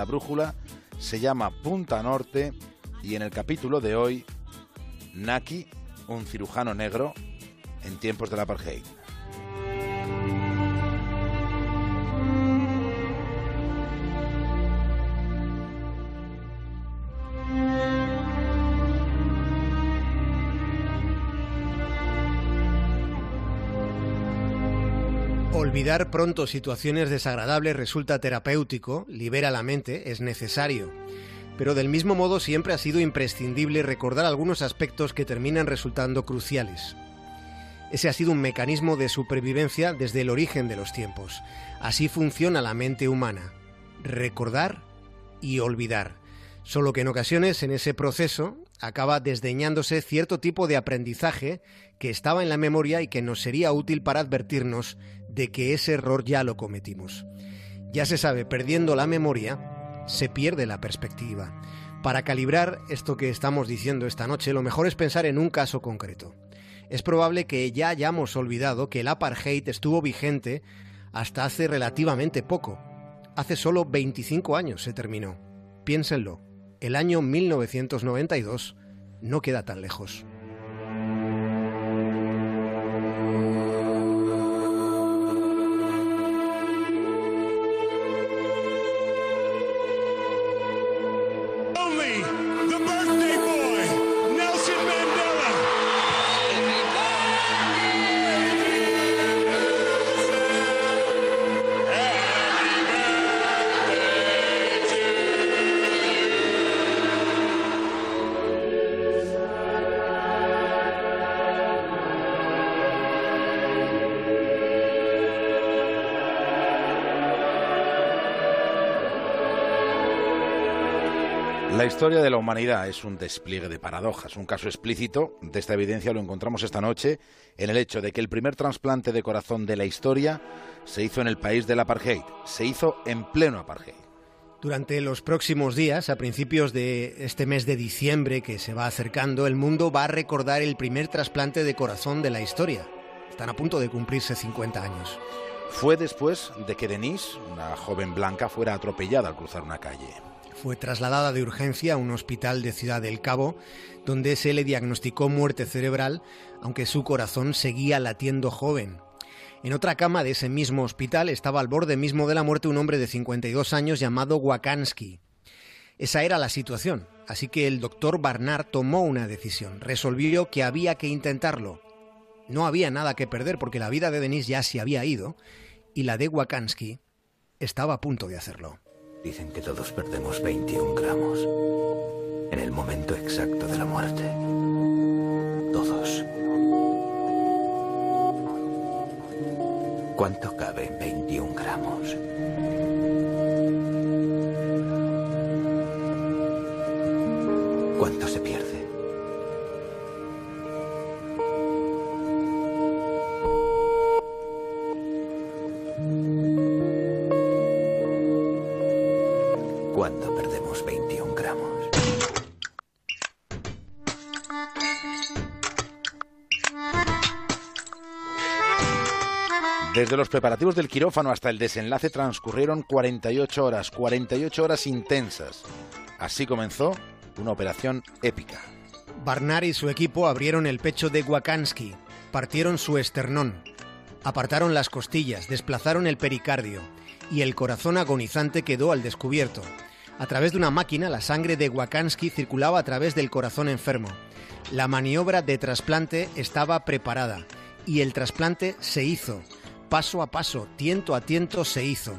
La brújula se llama Punta Norte y en el capítulo de hoy, Naki, un cirujano negro en tiempos del apartheid. Olvidar pronto situaciones desagradables resulta terapéutico, libera la mente, es necesario. Pero del mismo modo siempre ha sido imprescindible recordar algunos aspectos que terminan resultando cruciales. Ese ha sido un mecanismo de supervivencia desde el origen de los tiempos. Así funciona la mente humana. Recordar y olvidar. Solo que en ocasiones en ese proceso acaba desdeñándose cierto tipo de aprendizaje que estaba en la memoria y que nos sería útil para advertirnos de que ese error ya lo cometimos. Ya se sabe, perdiendo la memoria, se pierde la perspectiva. Para calibrar esto que estamos diciendo esta noche, lo mejor es pensar en un caso concreto. Es probable que ya hayamos olvidado que el apartheid estuvo vigente hasta hace relativamente poco. Hace solo 25 años se terminó. Piénsenlo, el año 1992 no queda tan lejos. La historia de la humanidad es un despliegue de paradojas. Un caso explícito de esta evidencia lo encontramos esta noche en el hecho de que el primer trasplante de corazón de la historia se hizo en el país del apartheid. Se hizo en pleno apartheid. Durante los próximos días, a principios de este mes de diciembre que se va acercando, el mundo va a recordar el primer trasplante de corazón de la historia. Están a punto de cumplirse 50 años. Fue después de que Denise, una joven blanca, fuera atropellada al cruzar una calle. Fue trasladada de urgencia a un hospital de Ciudad del Cabo, donde se le diagnosticó muerte cerebral, aunque su corazón seguía latiendo joven. En otra cama de ese mismo hospital estaba al borde mismo de la muerte un hombre de 52 años llamado Wakansky. Esa era la situación, así que el doctor Barnard tomó una decisión. Resolvió que había que intentarlo. No había nada que perder porque la vida de Denise ya se había ido y la de Wakansky estaba a punto de hacerlo. Dicen que todos perdemos 21 gramos en el momento exacto de la muerte. Todos. ¿Cuánto cabe en 21 gramos? ¿Cuánto se pierde? Desde los preparativos del quirófano hasta el desenlace transcurrieron 48 horas, 48 horas intensas. Así comenzó una operación épica. Barnard y su equipo abrieron el pecho de Wakansky, partieron su esternón, apartaron las costillas, desplazaron el pericardio y el corazón agonizante quedó al descubierto. A través de una máquina, la sangre de Wakansky circulaba a través del corazón enfermo. La maniobra de trasplante estaba preparada y el trasplante se hizo. Paso a paso, tiento a tiento se hizo.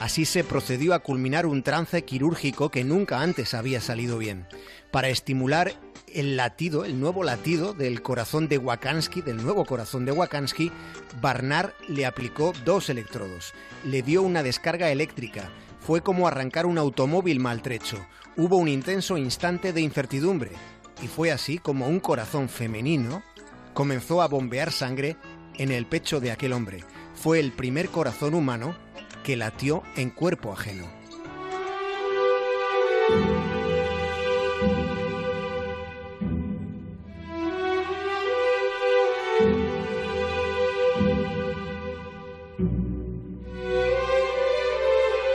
Así se procedió a culminar un trance quirúrgico que nunca antes había salido bien, para estimular el latido, el nuevo latido del corazón de Wakansky, del nuevo corazón de Wakansky, Barnard le aplicó dos electrodos, le dio una descarga eléctrica, fue como arrancar un automóvil maltrecho, hubo un intenso instante de incertidumbre, y fue así como un corazón femenino comenzó a bombear sangre en el pecho de aquel hombre. Fue el primer corazón humano que latió en cuerpo ajeno.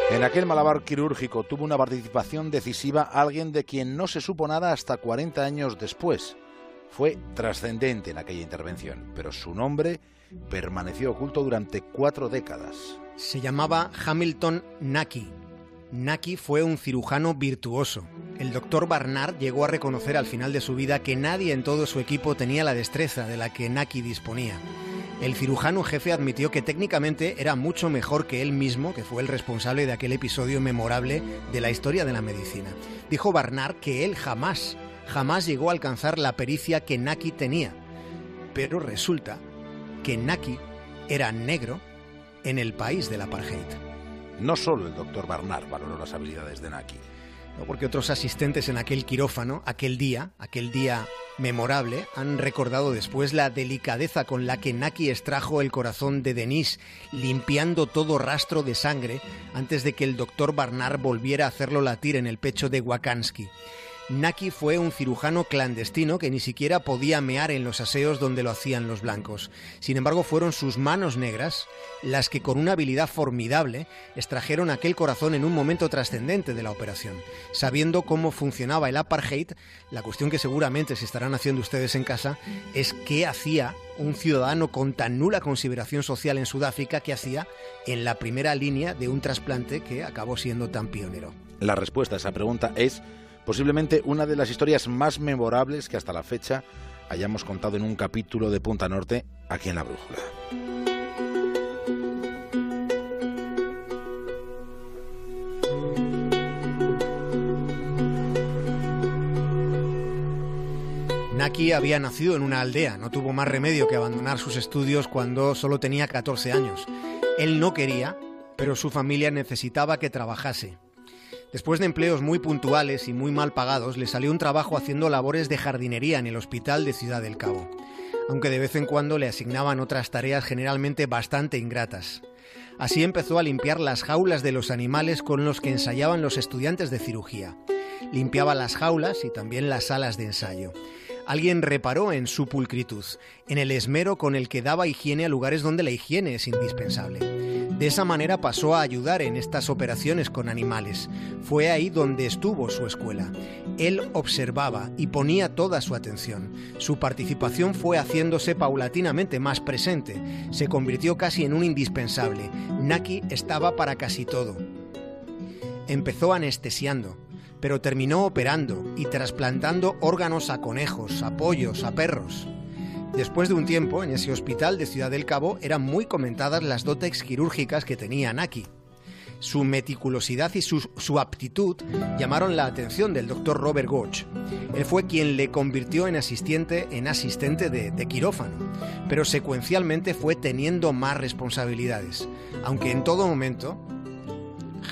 En aquel malabar quirúrgico tuvo una participación decisiva alguien de quien no se supo nada hasta 40 años después. Fue trascendente en aquella intervención, pero su nombre permaneció oculto durante cuatro décadas. Se llamaba Hamilton Naki. Naki fue un cirujano virtuoso. El doctor Barnard llegó a reconocer al final de su vida que nadie en todo su equipo tenía la destreza de la que Naki disponía. El cirujano jefe admitió que técnicamente era mucho mejor que él mismo, que fue el responsable de aquel episodio memorable de la historia de la medicina. Dijo Barnard que él jamás, jamás llegó a alcanzar la pericia que Naki tenía. Pero resulta que Naki era negro en el país del apartheid. No solo el doctor Barnard valoró las habilidades de Naki porque otros asistentes en aquel quirófano, aquel día, aquel día memorable, han recordado después la delicadeza con la que Naki extrajo el corazón de Denise, limpiando todo rastro de sangre antes de que el doctor Barnard volviera a hacerlo latir en el pecho de Wakansky. Naki fue un cirujano clandestino que ni siquiera podía mear en los aseos donde lo hacían los blancos. Sin embargo, fueron sus manos negras las que con una habilidad formidable extrajeron aquel corazón en un momento trascendente de la operación. Sabiendo cómo funcionaba el apartheid, la cuestión que seguramente se estarán haciendo ustedes en casa es qué hacía un ciudadano con tan nula consideración social en Sudáfrica que hacía en la primera línea de un trasplante que acabó siendo tan pionero. La respuesta a esa pregunta es posiblemente una de las historias más memorables que hasta la fecha hayamos contado en un capítulo de Punta Norte aquí en La Brújula. Naki había nacido en una aldea, no tuvo más remedio que abandonar sus estudios cuando solo tenía 14 años. Él no quería, pero su familia necesitaba que trabajase. Después de empleos muy puntuales y muy mal pagados, le salió un trabajo haciendo labores de jardinería en el hospital de Ciudad del Cabo, aunque de vez en cuando le asignaban otras tareas generalmente bastante ingratas. Así empezó a limpiar las jaulas de los animales con los que ensayaban los estudiantes de cirugía. Limpiaba las jaulas y también las salas de ensayo. Alguien reparó en su pulcritud, en el esmero con el que daba higiene a lugares donde la higiene es indispensable. De esa manera pasó a ayudar en estas operaciones con animales. Fue ahí donde estuvo su escuela. Él observaba y ponía toda su atención. Su participación fue haciéndose paulatinamente más presente. Se convirtió casi en un indispensable. Naki estaba para casi todo. Empezó anestesiando, pero terminó operando y trasplantando órganos a conejos, a pollos, a perros. Después de un tiempo, en ese hospital de Ciudad del Cabo eran muy comentadas las dotes quirúrgicas que tenía Naki. Su meticulosidad y su, aptitud llamaron la atención del doctor Robert Goch. Él fue quien le convirtió en asistente, en asistente de, de quirófano, pero secuencialmente fue teniendo más responsabilidades, aunque en todo momento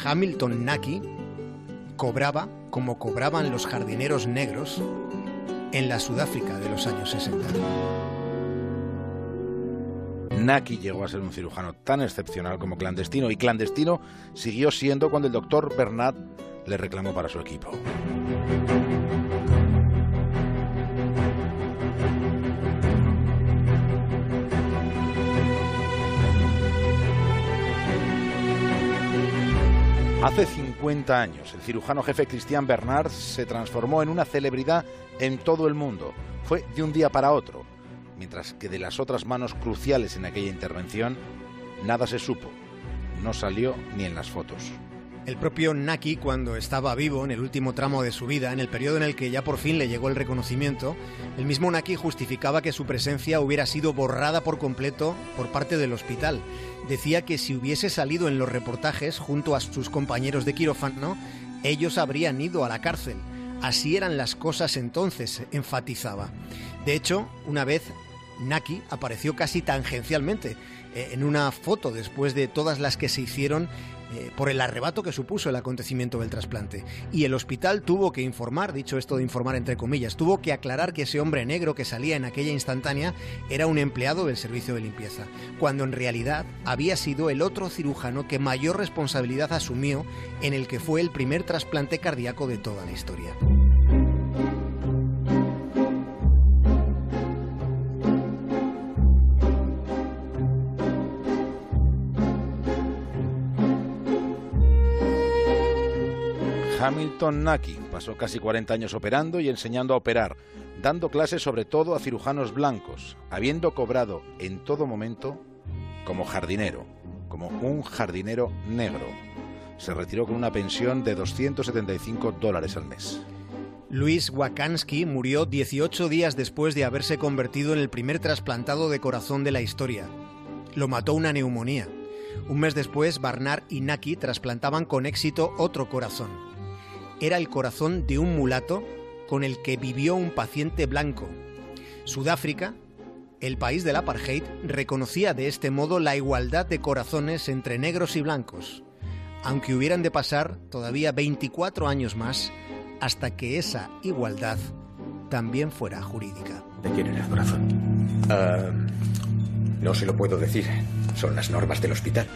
Hamilton Naki cobraba como cobraban los jardineros negros en la Sudáfrica de los años 60. Naki llegó a ser un cirujano tan excepcional como clandestino y clandestino siguió siendo cuando el doctor Bernat le reclamó para su equipo. Hace 50 años, el cirujano jefe Christian Bernard se transformó en una celebridad en todo el mundo. Fue de un día para otro, mientras que de las otras manos cruciales en aquella intervención, nada se supo. No salió ni en las fotos. El propio Naki, cuando estaba vivo en el último tramo de su vida, en el periodo en el que ya por fin le llegó el reconocimiento, el mismo Naki justificaba que su presencia hubiera sido borrada por completo por parte del hospital. Decía que si hubiese salido en los reportajes junto a sus compañeros de quirófano, ellos habrían ido a la cárcel. Así eran las cosas entonces, enfatizaba. De hecho, una vez Naki apareció casi tangencialmente eh, en una foto después de todas las que se hicieron eh, por el arrebato que supuso el acontecimiento del trasplante. Y el hospital tuvo que informar, dicho esto de informar entre comillas, tuvo que aclarar que ese hombre negro que salía en aquella instantánea era un empleado del servicio de limpieza, cuando en realidad había sido el otro cirujano que mayor responsabilidad asumió en el que fue el primer trasplante cardíaco de toda la historia. Hamilton Naki pasó casi 40 años operando y enseñando a operar, dando clases sobre todo a cirujanos blancos, habiendo cobrado en todo momento como jardinero, como un jardinero negro. Se retiró con una pensión de 275 dólares al mes. Luis Wakansky murió 18 días después de haberse convertido en el primer trasplantado de corazón de la historia. Lo mató una neumonía. Un mes después, Barnard y Naki trasplantaban con éxito otro corazón. Era el corazón de un mulato con el que vivió un paciente blanco. Sudáfrica, el país del apartheid, reconocía de este modo la igualdad de corazones entre negros y blancos, aunque hubieran de pasar todavía 24 años más hasta que esa igualdad también fuera jurídica. ¿De quién era el corazón? Ah, no se lo puedo decir. Son las normas del hospital.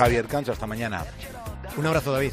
Javier Cancho, hasta mañana. Un abrazo, David.